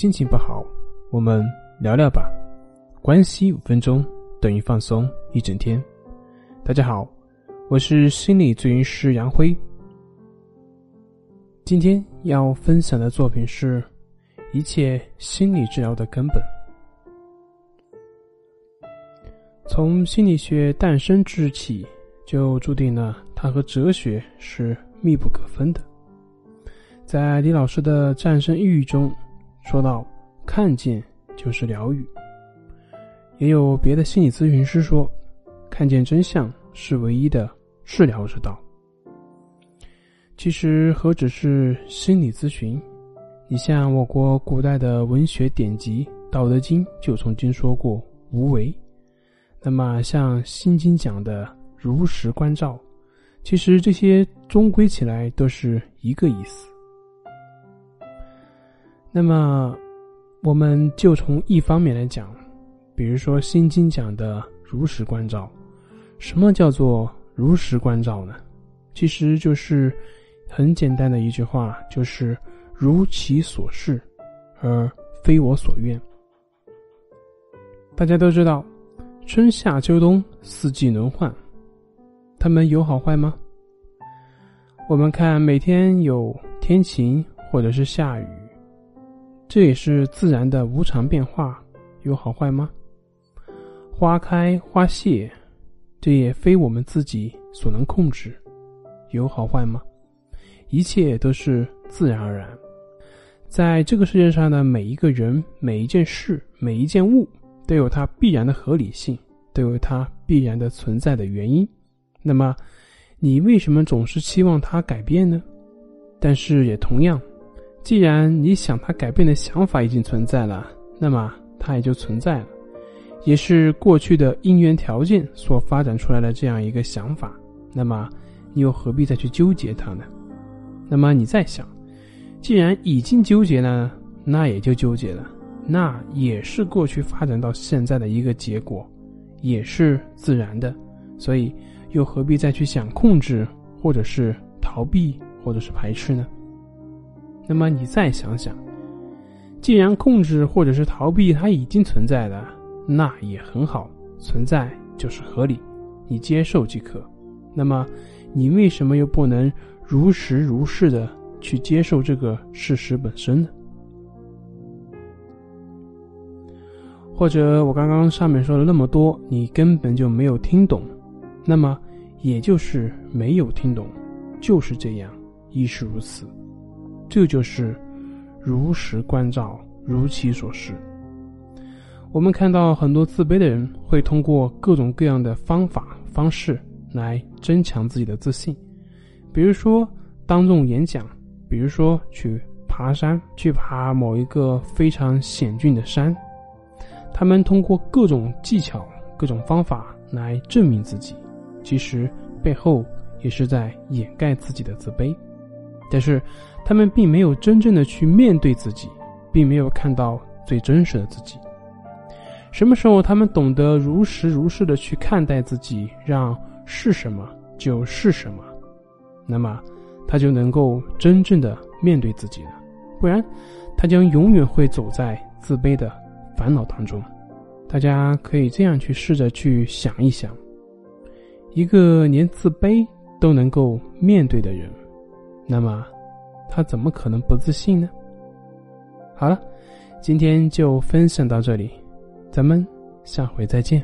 心情不好，我们聊聊吧。关系五分钟等于放松一整天。大家好，我是心理咨询师杨辉。今天要分享的作品是一切心理治疗的根本。从心理学诞生之日起，就注定了它和哲学是密不可分的。在李老师的《战胜抑郁》中。说到看见就是疗愈，也有别的心理咨询师说，看见真相是唯一的治疗之道。其实何止是心理咨询，你像我国古代的文学典籍《道德经》就曾经说过无为，那么像《心经》讲的如实关照，其实这些终归起来都是一个意思。那么，我们就从一方面来讲，比如说《心经》讲的如实关照，什么叫做如实关照呢？其实就是很简单的一句话，就是如其所示，而非我所愿。大家都知道，春夏秋冬四季轮换，它们有好坏吗？我们看每天有天晴或者是下雨。这也是自然的无常变化，有好坏吗？花开花谢，这也非我们自己所能控制，有好坏吗？一切都是自然而然，在这个世界上的每一个人、每一件事、每一件物，都有它必然的合理性，都有它必然的存在的原因。那么，你为什么总是期望它改变呢？但是也同样。既然你想它改变的想法已经存在了，那么它也就存在了，也是过去的因缘条件所发展出来的这样一个想法。那么你又何必再去纠结它呢？那么你再想，既然已经纠结了，那也就纠结了，那也是过去发展到现在的一个结果，也是自然的，所以又何必再去想控制，或者是逃避，或者是排斥呢？那么你再想想，既然控制或者是逃避它已经存在了，那也很好，存在就是合理，你接受即可。那么你为什么又不能如实如是的去接受这个事实本身呢？或者我刚刚上面说了那么多，你根本就没有听懂，那么也就是没有听懂，就是这样，亦是如此。这就是如实关照，如其所是。我们看到很多自卑的人会通过各种各样的方法方式来增强自己的自信，比如说当众演讲，比如说去爬山，去爬某一个非常险峻的山。他们通过各种技巧、各种方法来证明自己，其实背后也是在掩盖自己的自卑。但是，他们并没有真正的去面对自己，并没有看到最真实的自己。什么时候他们懂得如实如是的去看待自己，让是什么就是什么，那么他就能够真正的面对自己了。不然，他将永远会走在自卑的烦恼当中。大家可以这样去试着去想一想：一个连自卑都能够面对的人。那么，他怎么可能不自信呢？好了，今天就分享到这里，咱们下回再见。